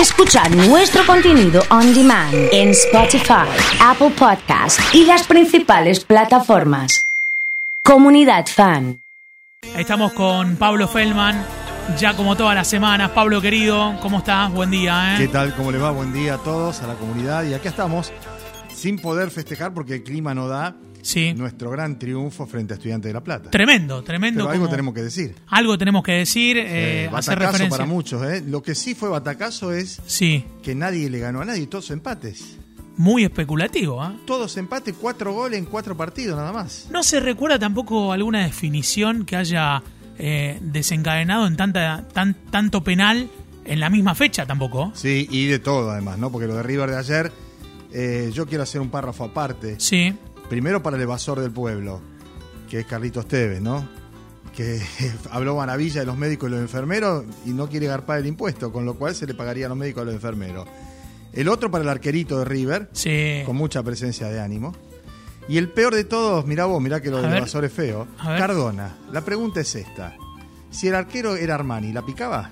Escucha nuestro contenido on demand en Spotify, Apple Podcast y las principales plataformas. Comunidad Fan. Estamos con Pablo Feldman, ya como todas las semanas. Pablo querido, ¿cómo estás? Buen día. ¿eh? ¿Qué tal? ¿Cómo le va? Buen día a todos, a la comunidad. Y aquí estamos, sin poder festejar porque el clima no da Sí. nuestro gran triunfo frente a Estudiantes de La Plata. Tremendo, tremendo. Pero algo como- tenemos que decir. Algo tenemos que decir, eh, Eh, hacer batacazo referencia. para muchos. ¿eh? Lo que sí fue batacazo es Sí, que nadie le ganó a nadie, todos empates. muy especulativo. ¿ah? Todos empates, cuatro goles en cuatro partidos nada más. No se recuerda tampoco alguna definición que haya eh, desencadenado en tanta, tan, tanto penal en la misma fecha tampoco. Sí, y de todo además, ¿no? Porque lo de River de ayer, eh, yo quiero hacer un párrafo aparte. Sí, Primero para el evasor del pueblo, que es Carlitos Tevez, ¿no? Que habló maravilla de los médicos y los enfermeros y no quiere garpar el impuesto, con lo cual se le pagaría a los médicos y a los enfermeros. El otro para el arquerito de River, sí. con mucha presencia de ánimo. Y el peor de todos, mirá vos, mirá que lo A del ver. evasor es feo. Cardona, la pregunta es esta. Si el arquero era Armani, ¿la picaba?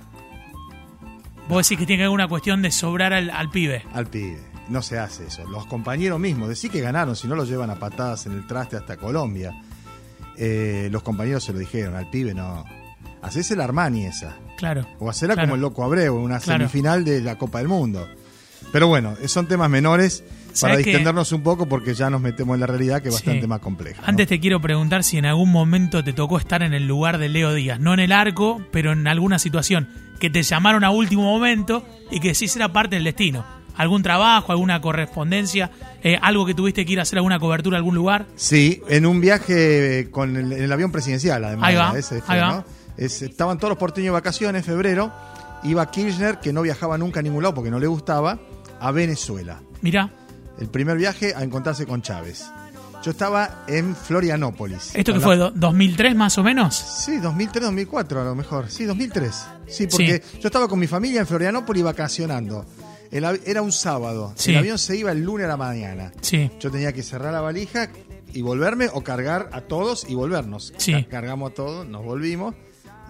Vos decís que tiene que haber una cuestión de sobrar al, al pibe. Al pibe. No se hace eso. Los compañeros mismos, decís que ganaron, si no lo llevan a patadas en el traste hasta Colombia. Eh, los compañeros se lo dijeron, al pibe no. Hacés el Armani esa. Claro. O hacerla Claro. como el Loco Abreu, una Claro. semifinal de la Copa del Mundo. Pero bueno, son temas menores para distendernos un poco porque ya nos metemos en la realidad que es Sí. bastante más compleja. ¿no? Antes te quiero preguntar si en algún momento te tocó estar en el lugar de Leo Díaz, no en el arco, pero en alguna situación que te llamaron a último momento y que sí será parte del destino. ¿Algún trabajo, alguna correspondencia, eh, algo que tuviste que ir a hacer alguna cobertura a algún lugar? Sí, en un viaje con el, en el avión presidencial, además. Ahí va, ese fue, ahí va. ¿no? Es- estaban todos los porteños de vacaciones en febrero. Iba Kirchner, que no viajaba nunca a ningún lado porque no le gustaba, a Venezuela. Mirá, El primer viaje a encontrarse con Chávez. Yo estaba en Florianópolis. ¿esto que la- fue do- 2003 más o menos? Sí, 2003, 2004 a lo mejor. Sí, 2003. Sí, porque yo estaba con mi familia en Florianópolis vacacionando. El era un sábado. Sí. El avión se iba el lunes a la mañana. Sí, Yo tenía que cerrar la valija y volverme o cargar a todos y volvernos. Sí. Ca- Cargamos a todos, nos volvimos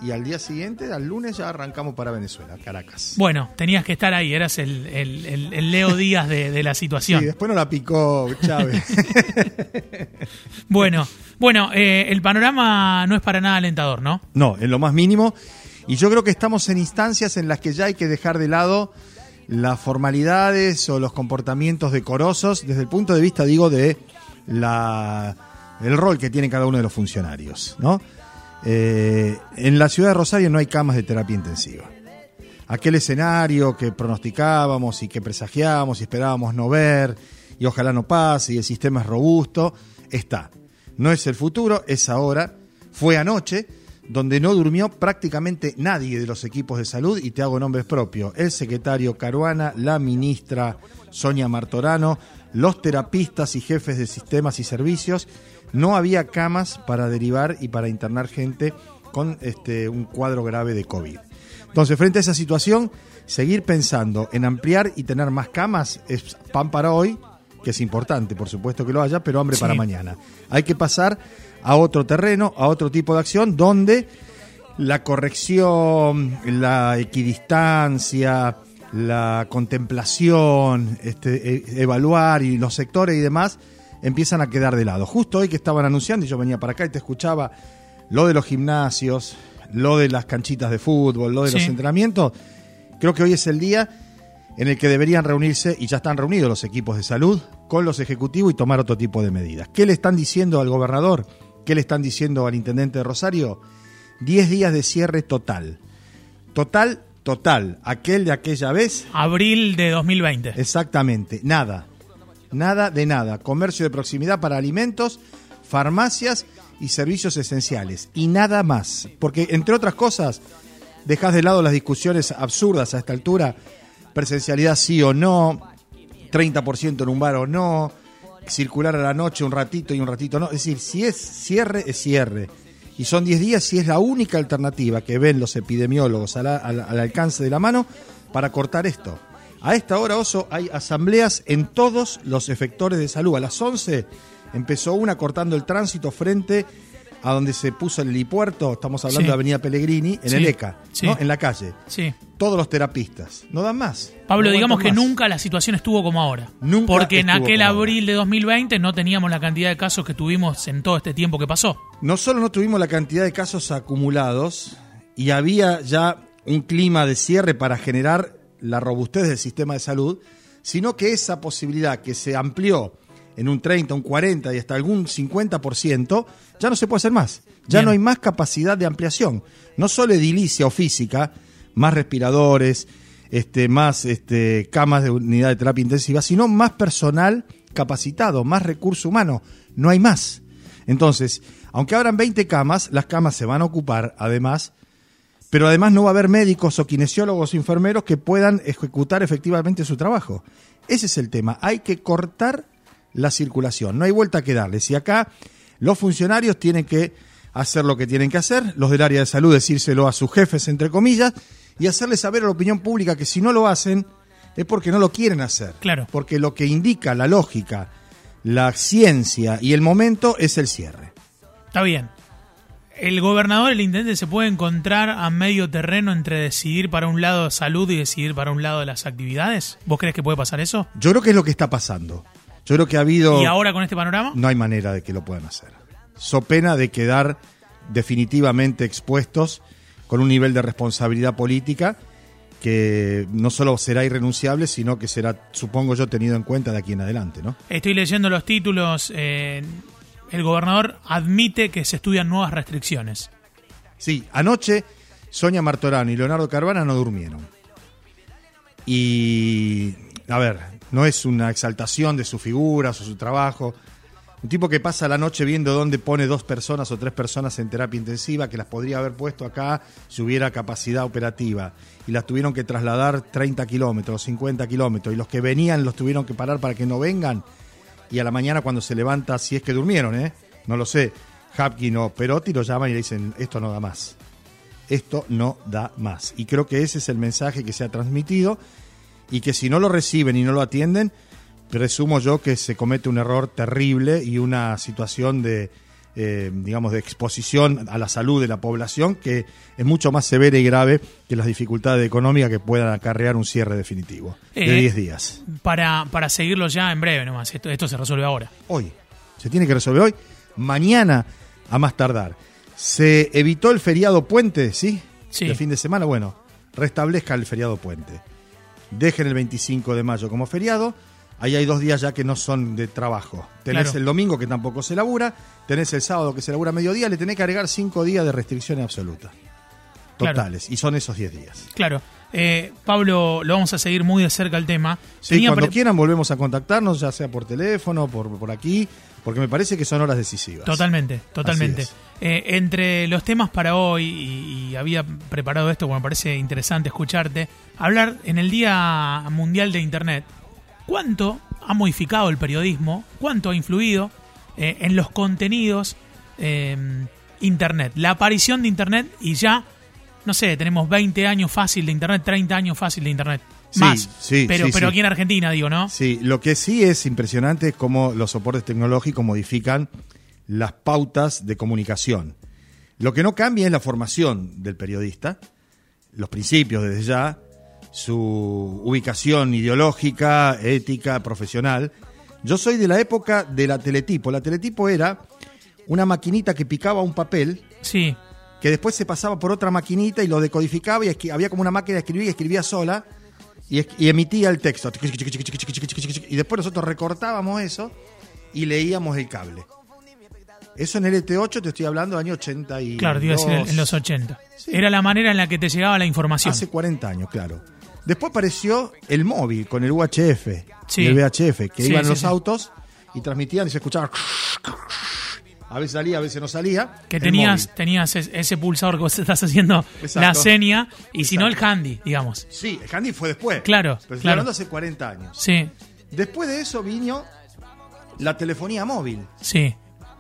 y al día siguiente, al lunes, ya arrancamos para Venezuela, Caracas. bueno, tenías que estar ahí, eras el, el- el- el Leo Díaz de, de la Sí, situación. después nos la picó Chávez. Bueno, bueno, eh, el panorama no es para nada alentador, ¿no? no, en lo más mínimo. Y yo creo que estamos en instancias en las que ya hay que dejar de lado las formalidades o los comportamientos decorosos desde el punto de vista, digo, de la el rol que tiene cada uno de los funcionarios, ¿no? Eh, en la ciudad de Rosario no hay camas de terapia intensiva. Aquel escenario que pronosticábamos y que presagiábamos y esperábamos no ver y ojalá no pase y el sistema es robusto, está. No es el futuro, es ahora. Fue anoche, donde no durmió prácticamente nadie de los equipos de salud y te hago nombres propios. El secretario Caruana, la ministra Sonia Martorano, los terapistas y jefes de sistemas y servicios. No había camas para derivar y para internar gente con este, un cuadro grave de COVID. Entonces, frente a esa situación, seguir pensando en ampliar y tener más camas es pan para hoy, que es importante, por supuesto que lo haya, pero hambre Sí. para mañana. Hay que pasar a otro terreno, a otro tipo de acción, donde la corrección, la equidistancia, la contemplación, este, e- evaluar y los sectores y demás empiezan a quedar de lado. Justo hoy que estaban anunciando, y yo venía para acá y te escuchaba lo de los gimnasios, lo de las canchitas de fútbol, lo de los entrenamientos, creo que hoy es el día en el que deberían reunirse, y ya están reunidos los equipos de salud, con los ejecutivos y tomar otro tipo de medidas. ¿Qué le están diciendo al gobernador? ¿Qué le están diciendo al intendente de Rosario? Diez días de cierre total. Total, total. Aquel de aquella vez, Abril de 2020. exactamente. Nada. Nada de nada. Comercio de proximidad para alimentos, farmacias y servicios esenciales. Y nada más. Porque, entre otras cosas, dejas de lado las discusiones absurdas a esta altura. Presencialidad sí o no, 30% en un bar o no, circular a la noche un ratito y un ratito no. Es decir, si es cierre, es cierre. Y son 10 días si es la única alternativa que ven los epidemiólogos al, al- al alcance de la mano para cortar esto. A esta hora, Oso, hay asambleas en todos los efectores de salud. A las 11 empezó una cortando el tránsito frente a donde se puso el helipuerto, estamos hablando Sí. de Avenida Pellegrini, en Sí. el ECA, Sí. ¿no? en la calle. Sí. Todos los terapistas. No dan más. Pablo, No digamos que más. nunca la situación estuvo como ahora. Nunca Porque en aquel ahora. abril de 2020 no teníamos la cantidad de casos que tuvimos en todo este tiempo que pasó. No solo no tuvimos la cantidad de casos acumulados y había ya un clima de cierre para generar la robustez del sistema de salud, sino que esa posibilidad que se amplió en un 30, un 40 y hasta algún 50%, ya no se puede hacer más. Ya Bien. no hay más capacidad de ampliación. No solo edilicia o física, más respiradores, este, más este, camas de unidad de terapia intensiva, sino más personal capacitado, más recurso humano. No hay más. Entonces, aunque abran 20 camas, las camas se van a ocupar además, pero además no va a haber médicos o kinesiólogos o enfermeros que puedan ejecutar efectivamente su trabajo. Ese es el tema. Hay que cortar la circulación. No hay vuelta que darles. Y acá los funcionarios tienen que hacer lo que tienen que hacer, los del área de salud decírselo a sus jefes, entre comillas, y hacerles saber a la opinión pública que si no lo hacen es porque no lo quieren hacer. Claro. Porque lo que indica la lógica, la ciencia y el momento es el cierre. Está bien. ¿El gobernador el intendente se puede encontrar a medio terreno entre decidir para un lado salud y decidir para un lado las actividades? ¿Vos crees que puede pasar eso? Yo creo que es lo que está pasando. Yo creo que ha habido... ¿Y ahora con este panorama? No hay manera de que lo puedan hacer. So pena de quedar definitivamente expuestos con un nivel de responsabilidad política que no solo será irrenunciable, sino que será, supongo yo, tenido en cuenta de aquí en adelante, ¿no? Estoy leyendo los títulos. eh, el gobernador admite que se estudian nuevas restricciones. Sí, anoche Sonia Martorano y Leonardo Carvana no durmieron. Y, a ver, no es una exaltación de sus figuras o su trabajo. Un tipo que pasa la noche viendo dónde pone dos personas o tres personas en terapia intensiva, que las podría haber puesto acá si hubiera capacidad operativa. Y las tuvieron que trasladar 30 kilómetros, 50 kilómetros. Y los que venían los tuvieron que parar para que no vengan. Y a la mañana cuando se levanta, si es que durmieron, ¿eh? No lo sé. Hapkin o Perotti lo llaman y le dicen, esto no da más. Esto no da más. Y creo que ese es el mensaje que se ha transmitido y que si no lo reciben y no lo atienden, presumo yo que se comete un error terrible y una situación de, eh, digamos, de exposición a la salud de la población que es mucho más severa y grave que las dificultades económicas que puedan acarrear un cierre definitivo de Eh, 10 días. Para, para seguirlo ya en breve nomás. Esto, esto se resuelve ahora. Hoy. Se tiene que resolver hoy. Mañana, a más tardar. Se evitó el feriado puente, ¿sí? Sí. De fin de semana. Bueno, restablezca el feriado puente. Dejen el 25 de mayo como feriado. Ahí hay dos días ya que no son de trabajo. Tenés Claro. el domingo que tampoco se labura. Tenés el sábado que se labura a mediodía. Le tenés que agregar cinco días de restricciones absolutas. Claro. Totales. Y son esos 10 días. Claro. Eh, Pablo, lo vamos a seguir muy de cerca el tema. Sí, Tenía cuando quieran volvemos a contactarnos, ya sea por teléfono, por, por aquí, porque me parece que son horas decisivas. Totalmente, totalmente. Eh, entre los temas para hoy, y, y había preparado esto, porque me parece interesante escucharte, hablar en el Día Mundial de Internet, ¿cuánto ha modificado el periodismo? ¿Cuánto ha influido eh, en los contenidos eh, Internet? La aparición de Internet y ya, no sé, tenemos 20 años fácil de Internet, 30 años fácil de Internet. Sí, Más. sí, pero sí, pero aquí en Argentina, digo, ¿no? Sí, lo que sí es impresionante es cómo los soportes tecnológicos modifican las pautas de comunicación. Lo que no cambia es la formación del periodista, los principios desde ya, su ubicación ideológica, ética, profesional. Yo soy de la época de la teletipo. La teletipo era una maquinita que picaba un papel Sí, que después se pasaba por otra maquinita y lo decodificaba y había como una máquina de escribir y escribía sola y, y emitía el texto. Y después nosotros recortábamos eso y leíamos el cable. Eso en LT8 te estoy hablando del año 80 y claro, te iba a decir en, los 80. Sí. Era la manera en la que te llegaba la información. Hace 40 años, claro. Después apareció el móvil con el UHF Sí. y el VHF, que Sí, iban los autos y transmitían y se escuchaba. A veces salía, a veces no salía. Que el tenías, móvil. tenías es- ese pulsador que vos estás haciendo Exacto. la seña y si no el handy, digamos. Sí, el handy fue después. Claro, Pero estoy claro. hablando hace 40 años. Sí, Después de eso vino la telefonía móvil sí,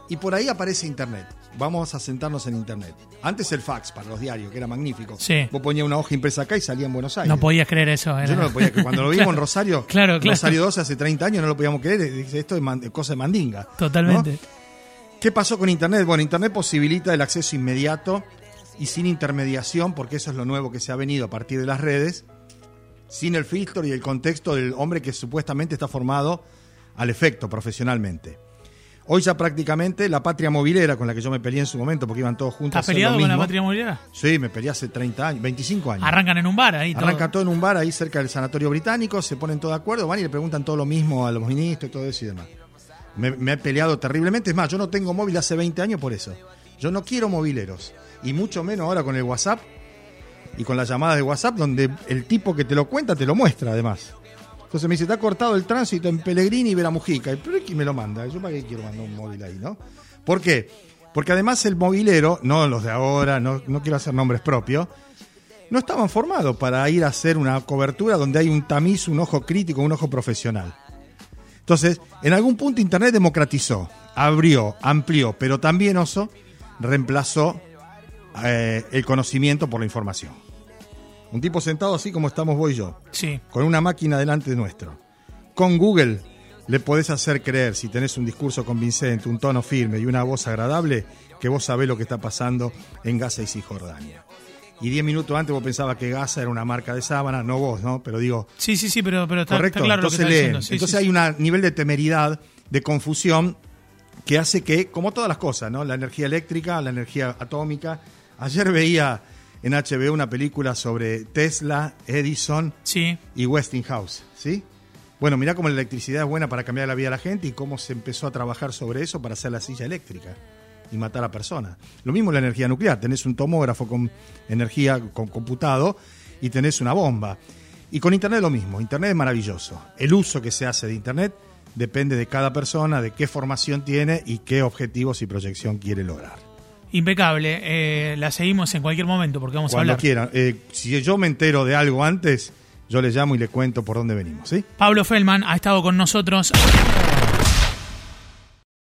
y por ahí aparece Internet. Vamos a sentarnos en Internet. Antes el fax para los diarios, que era magnífico. Sí. Vos ponías una hoja impresa acá y salía en Buenos Aires. no podías creer eso. era- Yo no lo podía. Cuando lo vimos Claro, en Rosario, Claro, claro. Rosario 12 hace 30 años, no lo podíamos creer. Dice, esto es cosa de mandinga. ¿no? Totalmente. ¿Qué pasó con Internet? Bueno, Internet posibilita el acceso inmediato y sin intermediación, porque eso es lo nuevo que se ha venido a partir de las redes, sin el filtro y el contexto del hombre que supuestamente está formado al efecto profesionalmente. Hoy ya prácticamente la patria movilera con la que yo me peleé en su momento, porque iban todos juntos. ¿Estás peleado con la patria movilera? Sí, me peleé hace 30 años, 25 años. Arrancan en un bar ahí. Arrancan todo. en un bar ahí cerca del sanatorio británico, se ponen todos de acuerdo, van y le preguntan todo lo mismo a los ministros y todo eso y demás. Me, me he peleado terriblemente, es más, yo no tengo móvil hace 20 años por eso. Yo no quiero mobileros, y mucho menos ahora con el WhatsApp y con las llamadas de WhatsApp, donde el tipo que te lo cuenta te lo muestra además. Entonces me dice, está cortado el tránsito en Pellegrini y Vera Mujica. ¿Y pero me lo manda? ¿Yo para qué quiero mandar un móvil ahí, no? ¿Por qué? Porque además el movilero, no los de ahora, no, no quiero hacer nombres propios, no estaban formados para ir a hacer una cobertura donde hay un tamiz, un ojo crítico, un ojo profesional. Entonces, en algún punto Internet democratizó, abrió, amplió, pero también oso reemplazó eh, el conocimiento por la información. Un tipo sentado así como estamos vos y yo. Sí. Con una máquina delante de nuestro. Con Google le podés hacer creer, si tenés un discurso convincente, un tono firme y una voz agradable, que vos sabés lo que está pasando en Gaza y Cisjordania. Y diez minutos antes vos pensabas que Gaza era una marca de sábana, no vos, ¿no? Pero digo. Sí, sí, sí, pero, pero está, correcto. claro entonces lo que está diciendo. Sí, entonces sí, hay un nivel de temeridad, de confusión, que hace que, como todas las cosas, ¿no? La energía eléctrica, la energía atómica. Ayer veía en HBO una película sobre Tesla, Edison Sí. y Westinghouse, ¿sí? Bueno, mirá cómo la electricidad es buena para cambiar la vida de la gente y cómo se empezó a trabajar sobre eso para hacer la silla eléctrica y matar a personas. Lo mismo la energía nuclear, tenés un tomógrafo con energía con computado y tenés una bomba. Y con Internet lo mismo, Internet es maravilloso. El uso que se hace de Internet depende de cada persona, de qué formación tiene y qué objetivos y proyección quiere lograr. Impecable. Eh, la seguimos en cualquier momento porque vamos a Cuando hablar. quieran. Eh, si yo me entero de algo antes, yo le llamo y le cuento por dónde venimos, ¿sí? Pablo Feldman ha estado con nosotros.